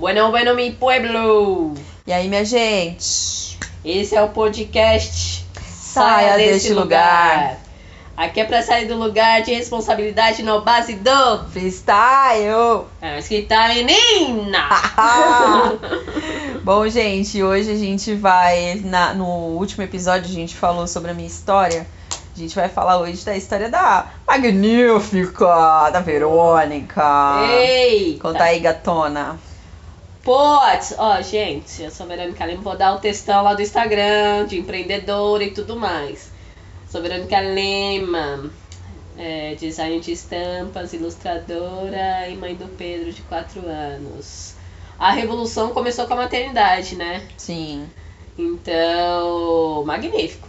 Bueno, bueno, mi pueblo! E aí, minha gente? Esse é o podcast Saia deste lugar. Aqui é pra sair do lugar de responsabilidade no base do. Freestyle! É, mas que tá, menina! Bom, gente, hoje a gente vai. Na, no último episódio a gente falou sobre a minha história. A gente vai falar hoje da história da magnífica, da Verônica. Ei! Conta aí, gatona. Putz, ó, gente, eu sou a Verônica Lima, vou dar o textão lá do Instagram, de empreendedora e tudo mais. Sou Verônica Lima, é, design de estampas, ilustradora e mãe do Pedro, de 4 anos. A revolução começou com a maternidade, né? Sim. Então, magnífico.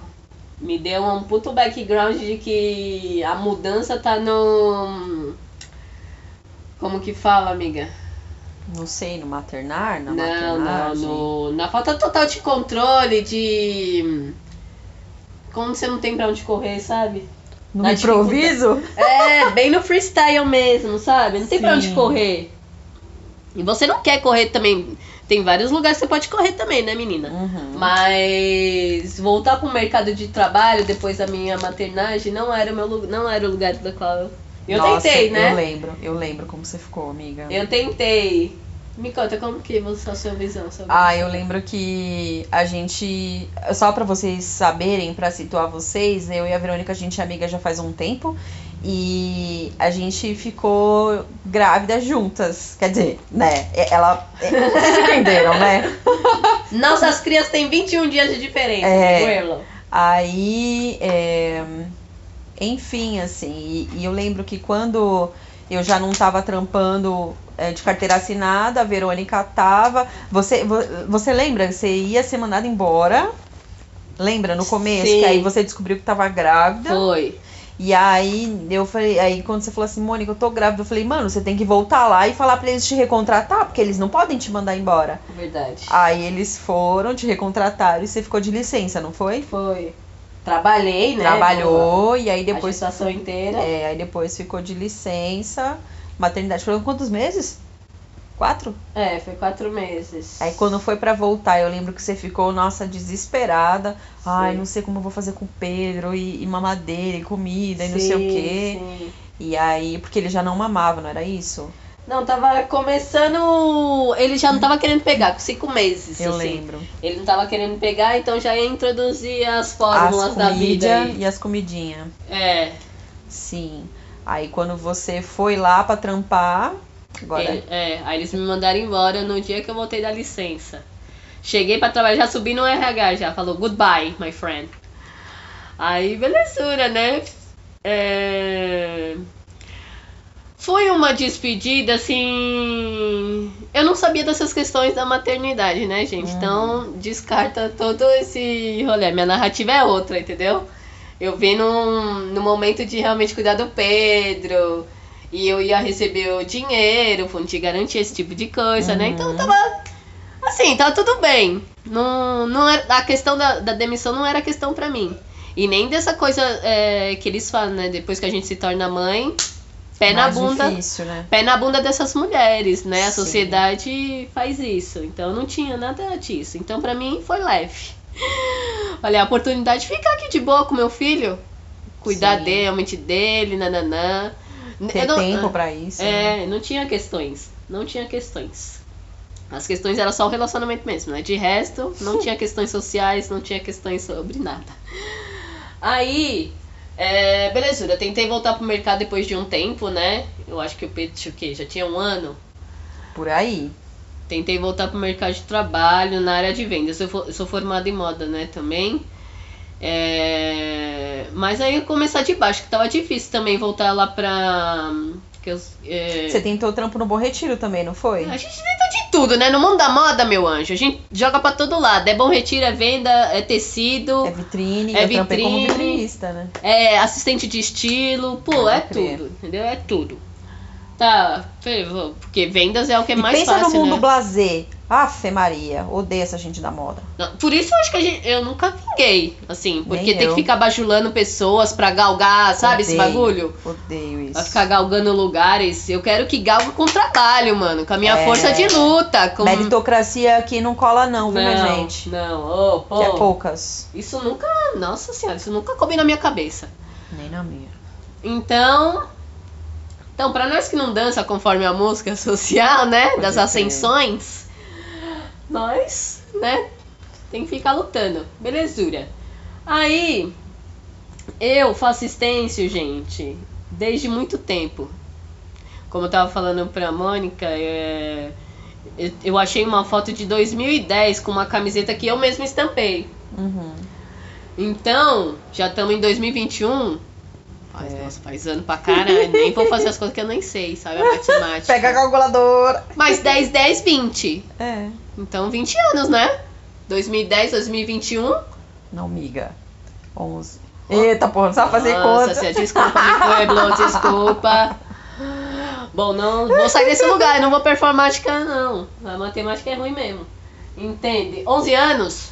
Me deu um puto background de que a mudança tá no. Como que fala, amiga? Não sei, no maternar? Na não, não, no, na falta total de controle, de. Como você não tem pra onde correr, sabe? No na improviso? É, bem no freestyle mesmo, sabe? Não tem pra onde correr. E você não quer correr também. Tem vários lugares que você pode correr também, né, menina? Uhum. Mas voltar pro mercado de trabalho depois da minha maternagem não era o meu não era o lugar da qual eu, eu Nossa, tentei, Eu né? lembro, eu lembro como você ficou, amiga. Eu tentei. Me conta como que você a sua visão sobre Ah, isso? eu lembro que a gente. Só pra vocês saberem, pra situar vocês, eu e a Verônica, a gente é amiga já faz um tempo. E a gente ficou grávida juntas. Quer dizer, né? Ela. Vocês entenderam, né? Nossas crianças têm 21 dias de diferença, É. Aí, é, enfim, assim, e, e eu lembro que quando eu já não tava trampando é, de carteira assinada, a Verônica tava. Você, vo- você lembra? Você ia ser mandada embora. Lembra no começo? Sim. Que aí você descobriu que tava grávida. Foi. E aí eu falei, aí quando você falou assim, Mônica, eu tô grávida, eu falei, mano, você tem que voltar lá e falar pra eles te recontratar, porque eles não podem te mandar embora. Verdade. Aí eles foram, te recontrataram e você ficou de licença, não foi? Foi. Trabalhei, né? Trabalhou e aí Depois a gestação inteira. É, aí depois ficou de licença. Maternidade foram quantos meses? Quatro? É, foi quatro meses. Aí quando foi pra voltar, eu lembro que você ficou, nossa, desesperada. Ai, Sim. não sei como eu vou fazer com o Pedro, e, e mamadeira, e comida, e não sei o Sim, quê. sim. E aí, porque ele já não mamava, não era isso? Não, tava começando. Ele já não tava querendo pegar, com cinco meses. Eu assim. lembro. Ele não tava querendo pegar, então já ia introduzir as fórmulas As da vida. aí. e as comidinhas. É. Sim. Aí quando você foi lá pra trampar, agora ele- é. Aí eles me mandaram embora no dia que eu voltei da licença. Cheguei pra trabalhar, já subi no RH já. Falou goodbye, my friend. Aí, belezura, né? É... Foi uma despedida, assim. Eu não sabia dessas questões da maternidade, né, gente? Uhum. Então, descarta todo esse rolê. Minha narrativa é outra, entendeu? Eu vim num, no momento de realmente cuidar do Pedro. E eu ia receber o dinheiro, fundo de garantia, esse tipo de coisa, né? Então Uhum. tava. Assim, tava tudo bem. Não, não era, a questão da, da demissão não era questão pra mim. E nem dessa coisa é, que eles falam, né? Depois que a gente se torna mãe, pé na bunda. difícil, né? Pé na bunda dessas mulheres, né? A Sim. sociedade faz isso. Então não tinha nada disso. Então pra mim foi leve. Olha, a oportunidade de ficar aqui de boa com meu filho. Cuidar Sim. dele, realmente dele, nananã. Ter não- tempo pra isso. né? É, não tinha questões. Não tinha questões. As questões era só o relacionamento mesmo, né? De resto, não tinha questões sociais, não tinha questões sobre nada. Aí, é, belezura, eu tentei voltar pro mercado depois de um tempo, né? Eu acho que o Pedro o quê? Já tinha um ano. Por aí. Tentei voltar pro mercado de trabalho na área de vendas. Eu sou formada em moda, né, também. É, Mas aí eu começar de baixo, que tava difícil também voltar lá pra. Que eu, é, Você tentou trampo no Bom Retiro também, não foi? a gente tenta de tudo, né? No mundo da moda, meu anjo, a gente joga pra todo lado. É bom retiro, é venda, é tecido, É vitrine, É eu trampei como vitrine. vitrinista, né? é assistente de estilo. Pô, é crer. tudo, entendeu? É tudo. Tá, porque vendas é o que é e mais pensa fácil, no mundo né? blazer. Afe Maria, odeio essa gente da moda. Por isso eu acho que gente, eu nunca vinguei, assim, porque Nem tem eu. que ficar bajulando pessoas pra galgar, sabe esse Odeio, bagulho? Odeio isso. Vai ficar galgando lugares. Eu quero que galgue com trabalho, mano. Com a minha É. força de luta. Com... Meritocracia aqui não cola não, viu, minha não, gente? não. Ô, pô. Que é poucas. Isso nunca. Nossa senhora, isso nunca coube na minha cabeça. Nem na minha. Então. Então, pra nós que não dança conforme a música social, né? Das crer. ascensões, nós, né? Tem que ficar lutando. Belezura. Aí, eu faço estêncil, gente, desde muito tempo. Como eu tava falando pra Mônica, é, eu, eu achei uma foto de 2010 com uma camiseta que eu mesma estampei. Uhum. Então, já estamos em 2021. Faz, É. Nossa, faz ano pra caralho. Nem vou fazer as coisas que eu nem sei, sabe? A matemática. Pega a calculadora. Mas 10, 10, 20. É. Então, 20 anos, né? 2010, 2021. Não, miga. 11. Eita, porra, não sabe fazer Nossa, conta. Desculpa, pueblo, desculpa. Bom, não vou sair desse lugar, não vou performática, não. A matemática é ruim mesmo. Entende? 11 anos?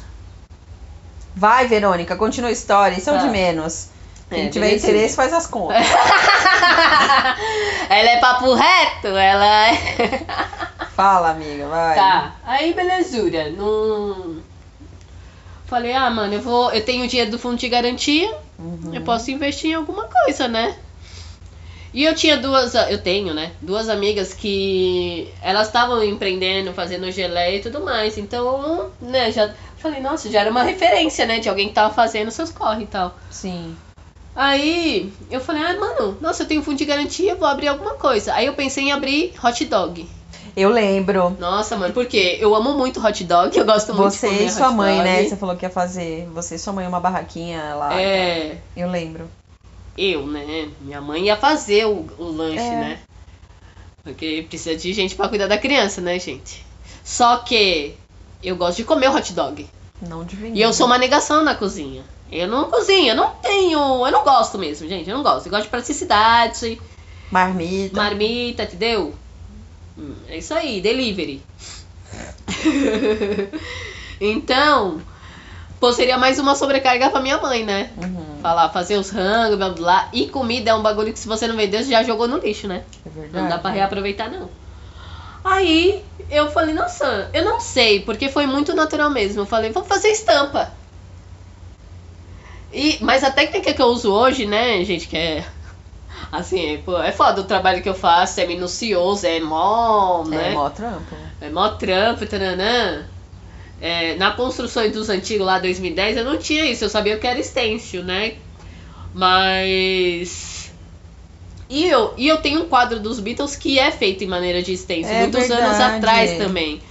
Vai, Verônica, continua a história. Isso é o Tá. de menos. Quem É, tiver beleza. interesse, faz as contas. ela é papo reto, ela é. Fala, amiga, vai. Tá, aí belezura. Não. Falei, ah, mano, eu vou. Eu tenho o dinheiro do fundo de garantia, Uhum. eu posso investir em alguma coisa, né? E eu tinha duas. Eu tenho, né? Duas amigas que elas estavam empreendendo, fazendo geleia e tudo mais. Então, né, já. Falei, nossa, já era uma referência, né? De alguém que tava fazendo seus corre e tal. Sim. Aí eu falei, ah, mano, nossa, eu tenho fundo de garantia, vou abrir alguma coisa. Aí eu pensei em abrir hot dog. Eu lembro. Nossa, mano, porque eu amo muito hot dog, eu gosto muito Você de comer e sua mãe, dog. né? Você falou que ia fazer. Você e sua mãe uma barraquinha lá. É, Eu lembro. eu, né? Minha mãe ia fazer o, o lanche, É. né? Porque precisa de gente pra cuidar da criança, né, gente? Só que eu gosto de comer o hot dog. Não de E eu sou uma negação na cozinha. Eu não cozinho, eu não tenho. Eu não gosto mesmo, gente. Eu não gosto. Eu gosto de praticidade, Marmita. marmita, entendeu? Hum, É isso aí, delivery. então, pô, seria mais uma sobrecarga pra minha mãe, né? Uhum. Falar, fazer os rangos, blá blá blá. E comida é um bagulho que se você não vendeu, você já jogou no lixo, né? É verdade. Não dá pra reaproveitar, não. Aí eu falei, nossa, eu não sei, porque foi muito natural mesmo. Eu falei, vamos fazer estampa. E, mas a técnica que eu uso hoje, né, gente, que é. Assim, é, pô, é foda o trabalho que eu faço, é minucioso, é mó, né? É mó trampo. É mó trampo, taranã. É, na construção dos antigos lá, 2010, eu não tinha isso. Eu sabia que era stencil, né? Mas... E eu, e eu tenho um quadro dos Beatles que é feito em maneira de stencil, É muitos anos verdade. atrás também.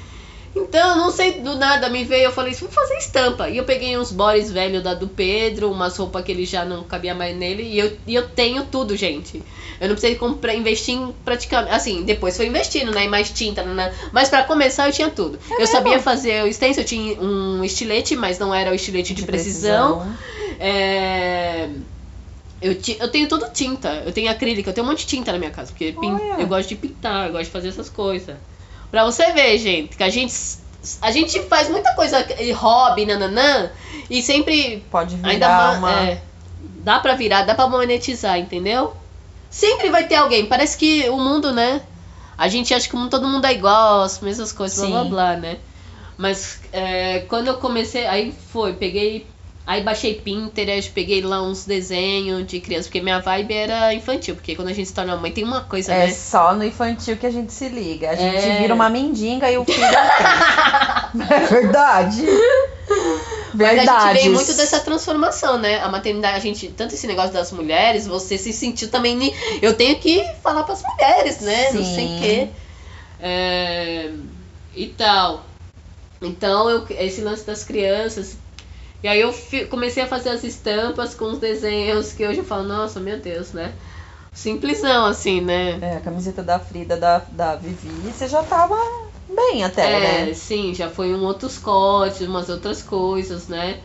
Então, não sei, do nada me veio, eu falei, vamos fazer estampa. E eu peguei uns bores velhos da do Pedro, umas roupas que ele já não cabia mais nele, e eu, e eu tenho tudo, gente. Eu não precisei comprar, investir em praticamente. Assim, depois foi investindo, né? Em mais tinta, né? Mas pra começar eu tinha tudo. eu sabia fazer o stencil, eu tinha um estilete, mas não era o estilete de, precisão. É, Eu, ti- eu tenho tudo tinta. Eu tenho acrílica, eu tenho um monte de tinta na minha casa. Porque pin- eu gosto de pintar, eu gosto de fazer essas coisas. Pra você ver, gente, que a gente. A gente faz muita coisa, hobby, nananã, e sempre Pode virar Ainda uma. É, dá pra virar, dá pra monetizar, entendeu? Sempre vai ter alguém. Parece que o mundo, né? A gente acha que todo mundo é igual, as mesmas coisas, blá Sim. blá blá, né? Mas é, quando eu comecei, aí foi, peguei. Aí baixei Pinterest, peguei lá uns desenhos de criança, porque minha vibe era infantil, porque quando a gente se torna mãe tem uma coisa, É né? só no infantil que a gente se liga. A gente É. vira uma mendiga e o filho é É verdade. Mas a gente Verdades. vem muito dessa transformação, né? A maternidade, a gente, tanto esse negócio das mulheres, você se sentiu também. Eu tenho que falar pras mulheres, né? Não sei o Sim. quê. É, e tal. Então, eu, esse lance das crianças. E aí eu comecei a fazer as estampas com os desenhos que hoje eu falo, nossa, meu Deus, né? Simplesão, assim, né? É, a camiseta da Frida, da, da Vivi, você já tava bem até, É, né? sim, já foi um outros cortes, umas outras coisas, né?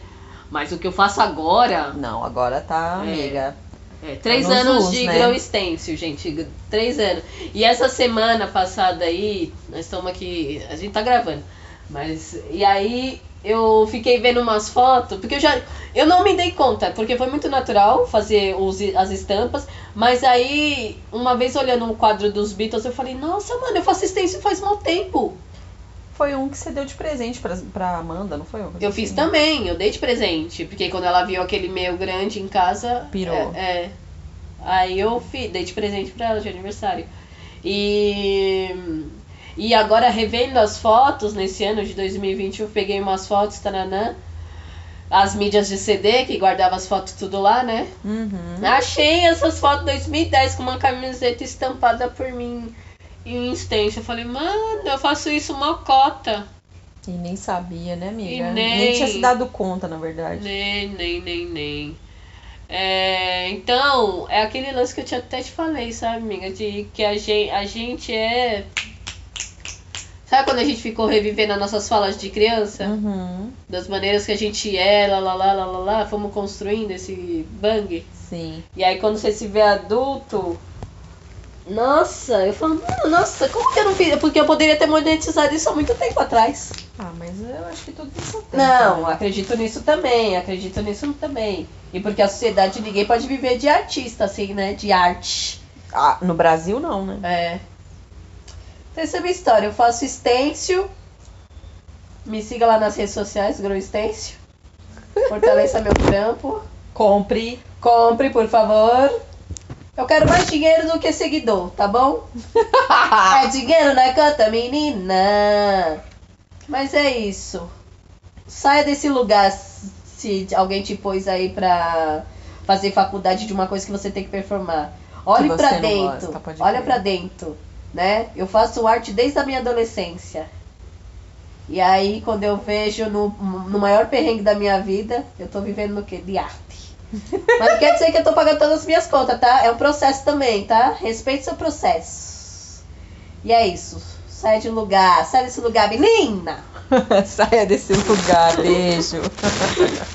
Mas o que eu faço agora, Não, agora tá, É. amiga. É, três nos anos de né? grão stencil, gente. Três anos. E essa semana passada aí, nós estamos aqui. A gente tá gravando. Mas. E aí eu fiquei vendo umas fotos, porque eu já. Eu não me dei conta, porque foi muito natural fazer os, as estampas, mas aí, uma vez olhando um quadro dos Beatles, eu falei, nossa, mano, eu faço assistência faz mal tempo. Foi um que você deu de presente pra, pra Amanda, não foi? Coisa Eu fiz assim? também, eu dei de presente, porque quando ela viu aquele meu grande em casa. Pirou. É. é. Aí eu fi, dei de presente pra ela de aniversário. E. E agora, revendo as fotos, nesse ano de 2020, eu peguei umas fotos, taranã, as mídias de CD, que guardava as fotos tudo lá, né? Uhum. Achei essas fotos 2010 com uma camiseta estampada por mim e um stencil. Eu falei, mano, eu faço isso mocota. E nem sabia, né, amiga? E nem- tinha se dado conta, na verdade. Nem, nem, nem, nem. É, então, é aquele lance que eu tinha até te falei, sabe, amiga? De que a gente, a gente é. Sabe quando a gente ficou revivendo as nossas falas de criança? Uhum. Das maneiras que a gente é, lá, lá, lá, lá, lá, lá, fomos construindo esse bang. Sim. E aí quando você se vê adulto. Nossa, eu falo, "Mano, nossa, como que eu não fiz? Porque eu poderia ter monetizado isso há muito tempo atrás. Ah, mas eu acho que tudo tem seu tempo. Não, né? acredito nisso também, acredito nisso também. E porque a sociedade ninguém pode viver de artista, assim, né? De arte. Ah, no Brasil não, né? É. Então essa é a minha história. Eu faço stencil. Me siga lá nas redes sociais, Grow Stencil. Fortaleça meu trampo. Compre. Compre, por favor. Eu quero mais dinheiro do que seguidor, tá bom? é dinheiro na conta, menina. Mas é isso. Saia desse lugar se alguém te pôs aí pra fazer faculdade de uma coisa que você tem que performar. Olhe não dentro. gosta, olha pra dentro, né? Eu faço arte desde a minha adolescência. E aí, quando eu vejo no, no maior perrengue da minha vida, eu tô vivendo no quê? De arte. Mas não quer dizer que eu tô pagando todas as minhas contas, tá? É um processo também, tá? Respeite seu processo. E é isso. Sai de lugar, sai desse lugar, menina! Saia desse lugar. Beijo.